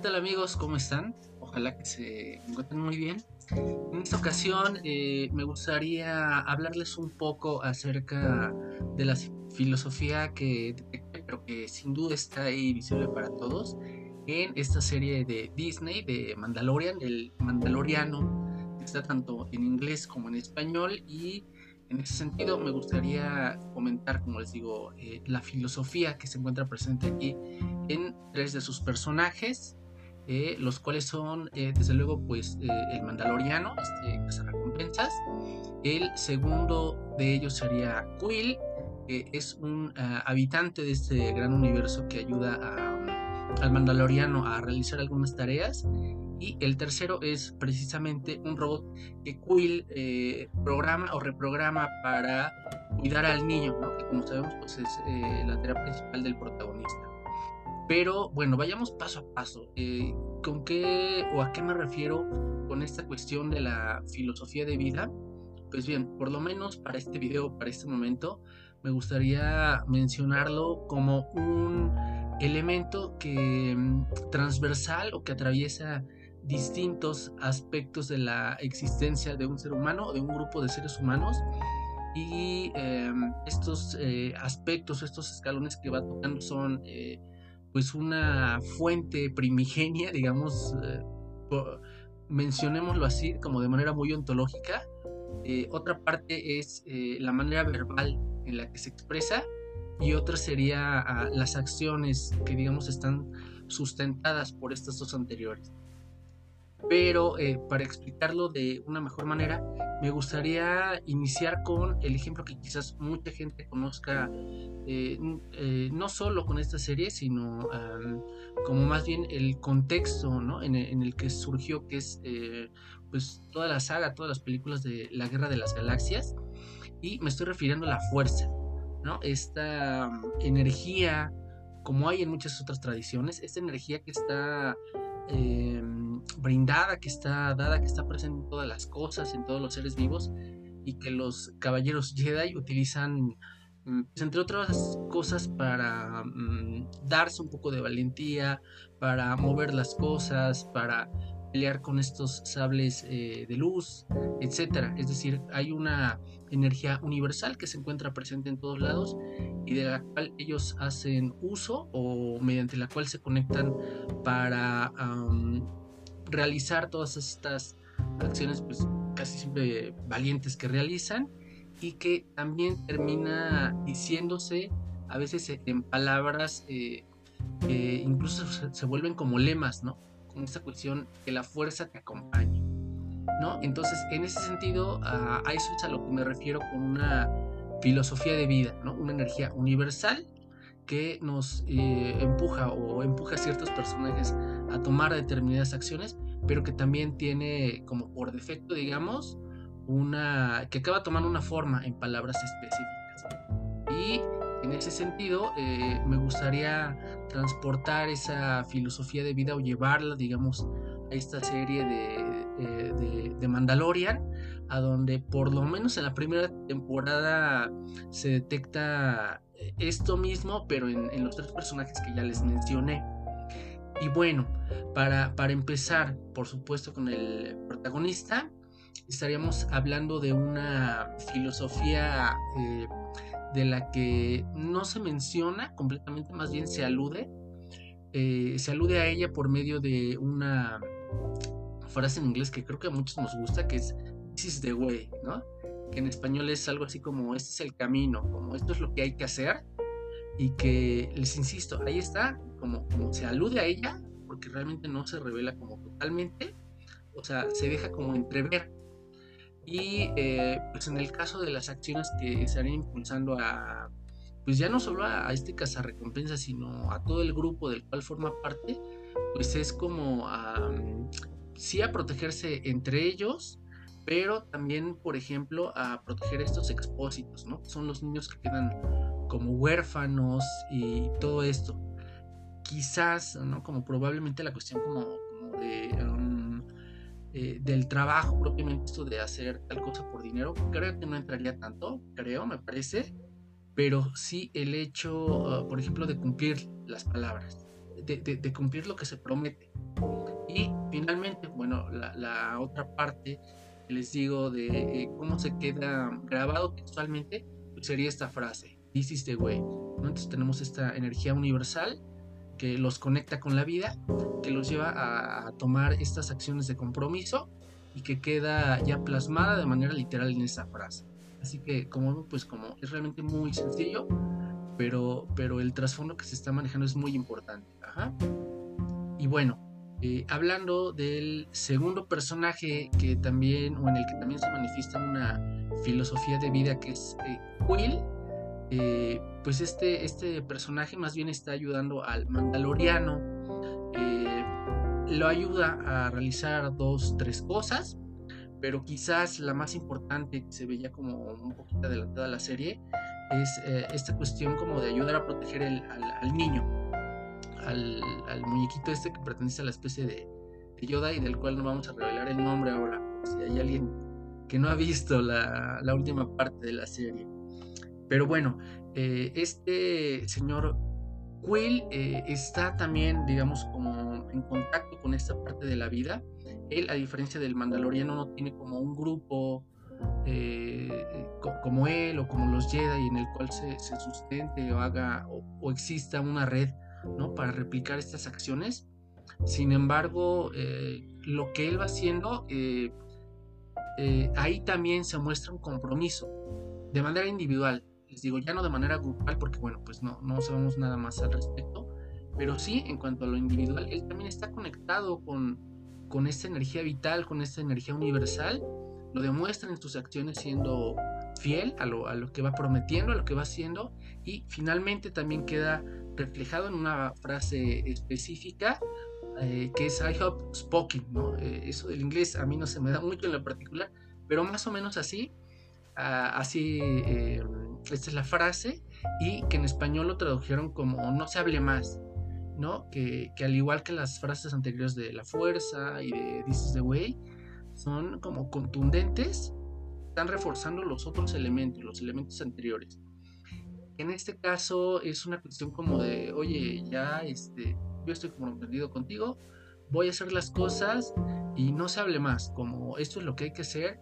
tal amigos? ¿Cómo están? Ojalá que se encuentren muy bien. En esta ocasión eh, me gustaría hablarles un poco acerca de la filosofía que, pero que sin duda está ahí visible para todos en esta serie de Disney de Mandalorian, el Mandaloriano, que está tanto en inglés como en español y en ese sentido, me gustaría comentar, como les digo, eh, la filosofía que se encuentra presente aquí en tres de sus personajes, eh, los cuales son, eh, desde luego, pues el Mandaloriano, este recompensas. El segundo de ellos sería Quill, que es un ah, habitante de este gran universo que ayuda al Mandaloriano a realizar algunas tareas. Y el tercero es precisamente un robot que Quill eh, programa o reprograma para cuidar al niño, que como sabemos pues es eh, la tarea principal del protagonista. Pero bueno, vayamos paso a paso. Eh, ¿Con qué o a qué me refiero con esta cuestión de la filosofía de vida? Pues bien, por lo menos para este video, para este momento, me gustaría mencionarlo como un elemento que mm, transversal o que atraviesa distintos aspectos de la existencia de un ser humano o de un grupo de seres humanos y em, estos eh, aspectos, estos escalones que va tocando son eh, pues una fuente primigenia, digamos, eh, mencionémoslo así como de manera muy ontológica. otra parte es la manera verbal en la que se expresa y otra sería ah, las acciones que digamos están sustentadas por estas dos anteriores pero eh, para explicarlo de una mejor manera, me gustaría iniciar con el ejemplo que quizás mucha gente conozca, eh, eh, no solo con esta serie, sino como más bien el contexto ¿no? en, el, que surgió, que es pues toda la saga, todas las películas de la Guerra de las Galaxias, y me estoy refiriendo a la fuerza, ¿no? esta mm, energía, como hay en muchas otras tradiciones, esta energía que está Em, brindada, que está dada, que está presente en todas las cosas, en todos los seres vivos, y que los caballeros Jedi utilizan, mm, pues, entre otras cosas, para mm, darse un poco de valentía, para mover las cosas, para pelear con estos sables eh, de luz, etcétera. Es decir, hay una energía universal que se encuentra presente en todos lados y de la cual ellos hacen uso o mediante la cual se conectan para realizar todas estas acciones, pues casi siempre valientes que realizan y que también termina diciéndose a veces en palabras eh, que incluso se vuelven como lemas, ¿no? Con esta cuestión que la fuerza te acompañe. ¿no? Entonces, en ese sentido, a, eso es a lo que me refiero con una filosofía de vida, ¿no? Una energía universal que nos eh, empuja o empuja a ciertos personajes a tomar determinadas acciones, pero que también tiene como por defecto, digamos, una que acaba tomando una forma en palabras específicas. Y en ese sentido, eh, me gustaría transportar esa filosofía de vida o llevarla, digamos, a esta serie de, eh, de, Mandalorian, a donde por lo menos en la primera temporada se detecta esto mismo, pero en, los tres personajes que ya les mencioné. Y bueno, para, para empezar, por supuesto, con el protagonista, estaríamos hablando de una filosofía eh, de la que no se menciona completamente, más bien se alude. Eh, se alude a ella por medio de una frase en inglés que creo que a muchos nos gusta, que es This is the way, ¿no? Que en español es algo así como este es el camino, como esto es lo que hay que hacer. Y que les insisto, ahí está, como, como se alude a ella, porque realmente no se revela como totalmente, o sea, se deja como entrever y eh, pues en el caso de las acciones que estarían impulsando a, pues ya no solo a, este cazarrecompensa, sino a todo el grupo del cual forma parte, pues es como a, sí a protegerse entre ellos, pero también, por ejemplo, a proteger a estos expósitos, ¿no? Son los niños que quedan como huérfanos y todo esto. Quizás, ¿no? Como probablemente la cuestión como, como de eh, del trabajo propiamente esto de hacer tal cosa por dinero, creo que no entraría tanto, creo, me parece, pero sí el hecho, ah, por ejemplo, de cumplir las palabras. de, cumplir lo que se promete. Y finalmente, bueno, la, otra parte que les digo de eh, cómo se queda grabado textualmente, pues sería esta frase, this is the way. Entonces tenemos esta energía universal que los conecta con la vida, que los lleva a, tomar estas acciones de compromiso y que queda ya plasmada de manera literal en esa frase. Así que como pues como es realmente muy sencillo, pero, pero el trasfondo que se está manejando es muy importante. Y bueno, eh, hablando del segundo personaje que también, o en el que también se manifiesta una filosofía de vida que es eh, Will, eh, pues este, este personaje más bien está ayudando al Mandaloriano, lo ayuda a realizar dos, tres cosas, pero quizás la más importante que se veía como un poquito adelantada la serie es esta cuestión como de ayudar a proteger al niño al, muñequito este que pertenece a la especie de, Yoda y del cual no vamos a revelar el nombre ahora, si hay alguien que no ha visto la, última parte de la serie. Pero bueno, eh, este señor Quill eh, está también, digamos, como en contacto con esta parte de la vida. Él, a diferencia del Mandaloriano, no tiene como un grupo eh, como él o como los Jedi en el cual se, sustente o haga o exista una red ¿no? Para replicar estas acciones. Sin embargo, lo que él va haciendo, ahí también se muestra un compromiso de manera individual. Les digo, ya no de manera grupal, porque bueno, pues no, no sabemos nada más al respecto, pero sí en cuanto a lo individual, él también está conectado con, con esta energía vital, con esta energía universal, lo demuestra en sus acciones siendo fiel a lo, a lo que va prometiendo, a lo que va haciendo, y finalmente también queda reflejado en una frase específica eh, que es I hope spoken, ¿no? Eh, eso del inglés a mí no se me da mucho en lo particular, pero más o menos así, ah, así, eh, esta es la frase, y que en español lo tradujeron como no se hable más, ¿no? Que, que al igual que las frases anteriores de la fuerza y de This is the way, son como contundentes, están reforzando los otros elementos, los elementos anteriores en este caso es una cuestión como de, oye, ya este, yo estoy comprometido contigo, voy a hacer las cosas y no se hable más, como esto es lo que hay que hacer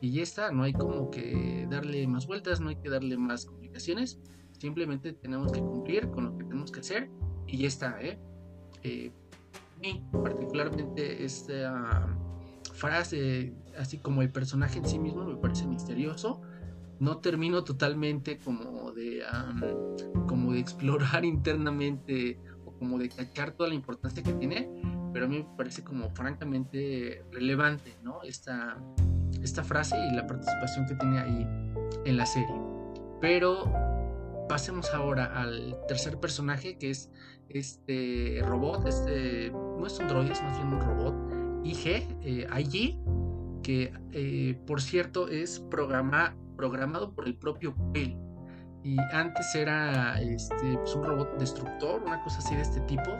y ya está, no hay como que darle más vueltas, no hay que darle más complicaciones, simplemente tenemos que cumplir con lo que tenemos que hacer y ya está, ¿eh? eh y particularmente esta frase, así como el personaje en sí mismo, me parece misterioso no termino totalmente como de, como de explorar internamente o como de cachar toda la importancia que tiene, pero a mí me parece como francamente relevante, ¿no? Esta, esta frase y la participación que tiene ahí en la serie. Pero pasemos ahora al tercer personaje que es este robot, este no es un droide, es más bien un robot, IG, eh, IG, que eh, por cierto es programa, programado por el propio Quill. Y antes era este, pues, un robot destructor, una cosa así de este tipo.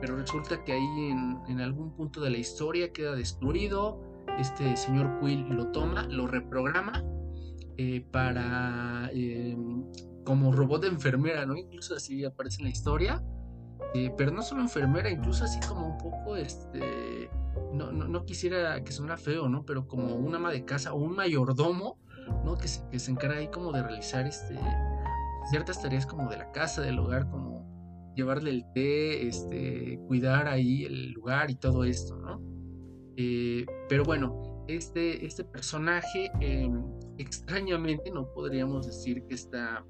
Pero resulta que ahí en, algún punto de la historia queda destruido. Este señor Quill lo toma, lo reprograma eh, para em, como robot de enfermera, ¿no? Incluso así aparece en la historia. Eh, pero no solo enfermera, incluso así como un poco, este, no, no, no, quisiera que suena feo, ¿no? Pero como un ama de casa o un mayordomo ¿no? Que se, que se encarga ahí como de realizar este, ciertas tareas como de la casa, del hogar, como llevarle el té, este, cuidar ahí el lugar y todo esto, ¿no? Eh, pero bueno, este, este personaje em, extrañamente no podríamos decir que está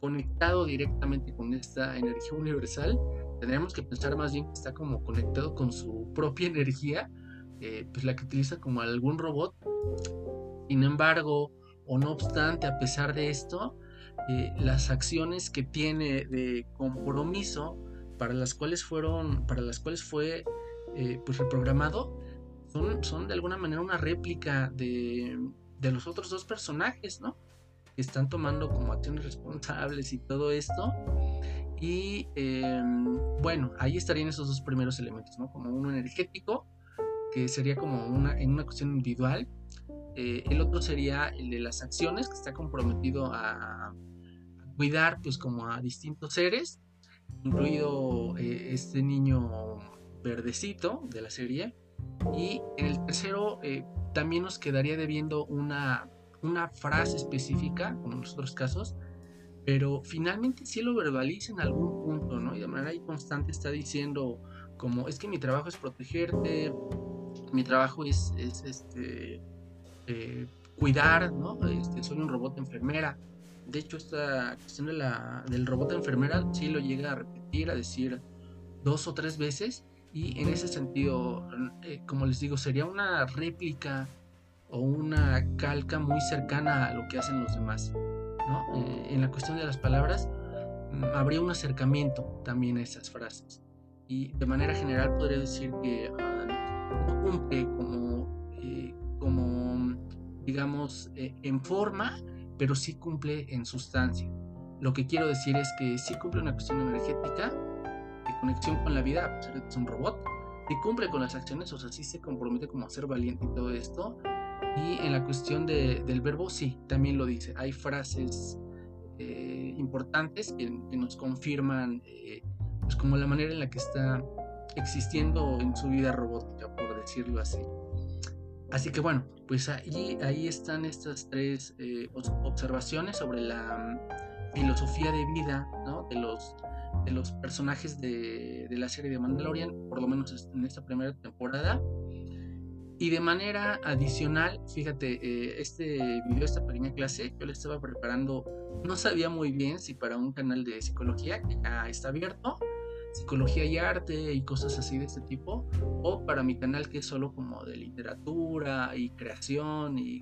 conectado directamente con esta energía universal, tendríamos que pensar más bien que está como conectado con su propia energía, eh, pues la que utiliza como algún robot. Sin embargo, o no obstante, a pesar de esto, eh, las acciones que tiene de compromiso para las cuales fueron, para las cuales fue eh, pues reprogramado, son, de alguna manera una réplica de, de los otros dos personajes, ¿no? Que están tomando como acciones responsables y todo esto. Y em, bueno, ahí estarían esos dos primeros elementos, ¿no? Como uno energético, que sería como una, en una cuestión individual, eh, el otro sería el de las acciones, que está comprometido a, cuidar pues como a distintos seres. incluido eh, este niño verdecito de la serie. Y el tercero eh, también nos quedaría debiendo una, una frase específica, como en los otros casos, pero finalmente sí lo verbaliza en algún punto, ¿no? Y de manera constante está diciendo como, es que mi trabajo es protegerte, mi trabajo es, es este, eh, cuidar, ¿no? Este, soy un robot enfermera. De hecho, esta cuestión de la, del robot enfermera sí lo llega a repetir, a decir dos o tres veces. Y en ese sentido, eh, como les digo, sería una réplica o una calca muy cercana a lo que hacen los demás. ¿no? Eh, en la cuestión de las palabras, mm, habría un acercamiento también a esas frases. Y de manera general podría decir que ah, no cumple como, eh, como digamos, en forma, pero sí cumple en sustancia. Lo que quiero decir es que sí cumple una cuestión energética, conexión con la vida, es un robot, sí cumple con las acciones, o sea, sí se compromete como a ser valiente y todo esto. Y en la cuestión de, del verbo, sí, también lo dice. Hay frases eh, importantes que, nos confirman, eh, pues como la manera en la que está existiendo en su vida robótica, por decirlo así. Así que bueno, pues ahí, ahí están estas tres eh, observaciones sobre la mm, filosofía de vida ¿no? de, los, de los personajes de, la serie de Mandalorian, por lo menos en esta primera temporada. Y de manera adicional, fíjate, eh, este video, esta pequeña clase, yo le estaba preparando, no sabía muy bien si para un canal de psicología que ya está abierto, psicología y arte y cosas así de este tipo, o para mi canal que es solo como de literatura y creación y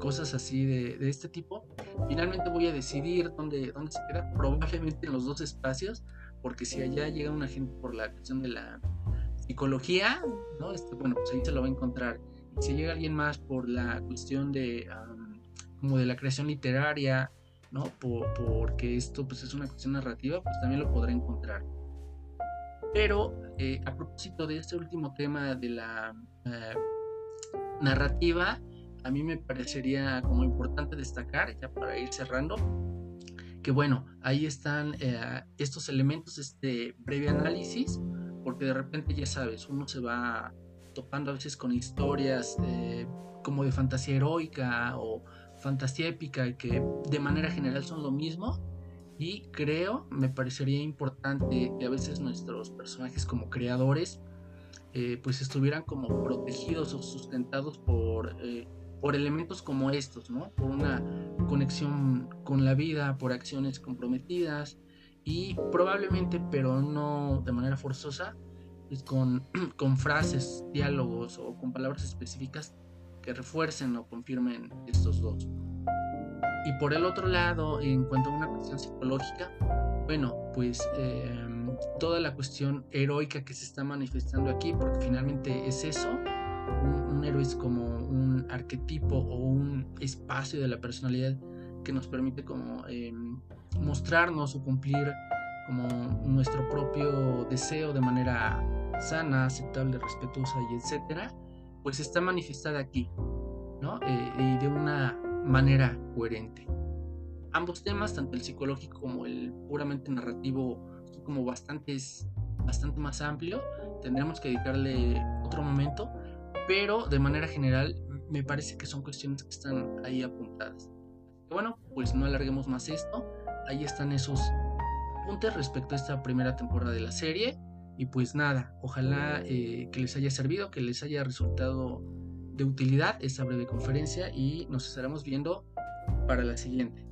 cosas así de, de este tipo. Finalmente voy a decidir dónde, dónde se queda, probablemente en los dos espacios, porque si allá llega una gente por la cuestión de la psicología, ¿no? Este, bueno, pues ahí se lo va a encontrar. Si llega alguien más por la cuestión de como de la creación literaria, ¿no? Por, porque esto pues es una cuestión narrativa, pues también lo podrá encontrar. Pero eh, a propósito de este último tema de la eh, narrativa, a mí me parecería como importante destacar, ya para ir cerrando, que bueno, ahí están eh, estos elementos, este breve análisis, porque de repente ya sabes, uno se va topando a veces con historias como de fantasía heroica o fantasía épica que de manera general son lo mismo y creo, me parecería importante que a veces nuestros personajes como creadores eh, pues estuvieran como protegidos o sustentados por, eh, por elementos como estos, ¿no? Por una conexión con la vida, por acciones comprometidas y probablemente, pero no de manera forzosa, pues con, con frases, diálogos o con palabras específicas que refuercen o confirmen estos dos. Y por el otro lado, en cuanto a una cuestión psicológica, bueno, pues em, toda la cuestión heroica que se está manifestando aquí, porque finalmente es eso, un, héroe es como un arquetipo o un espacio de la personalidad que nos permite como em, mostrarnos o cumplir como nuestro propio deseo de manera sana, aceptable, respetuosa y etcétera, pues está manifestada aquí, ¿no? Eh, y de una manera coherente. Ambos temas, tanto el psicológico como el puramente narrativo, son como bastante más amplio. Tendremos que dedicarle otro momento, pero de manera general me parece que son cuestiones que están ahí apuntadas. Bueno, pues no alarguemos más esto. Ahí están esos puntos respecto a esta primera temporada de la serie. Y pues nada, ojalá eh, que les haya servido, que les haya resultado de utilidad esta breve conferencia y nos estaremos viendo para la siguiente.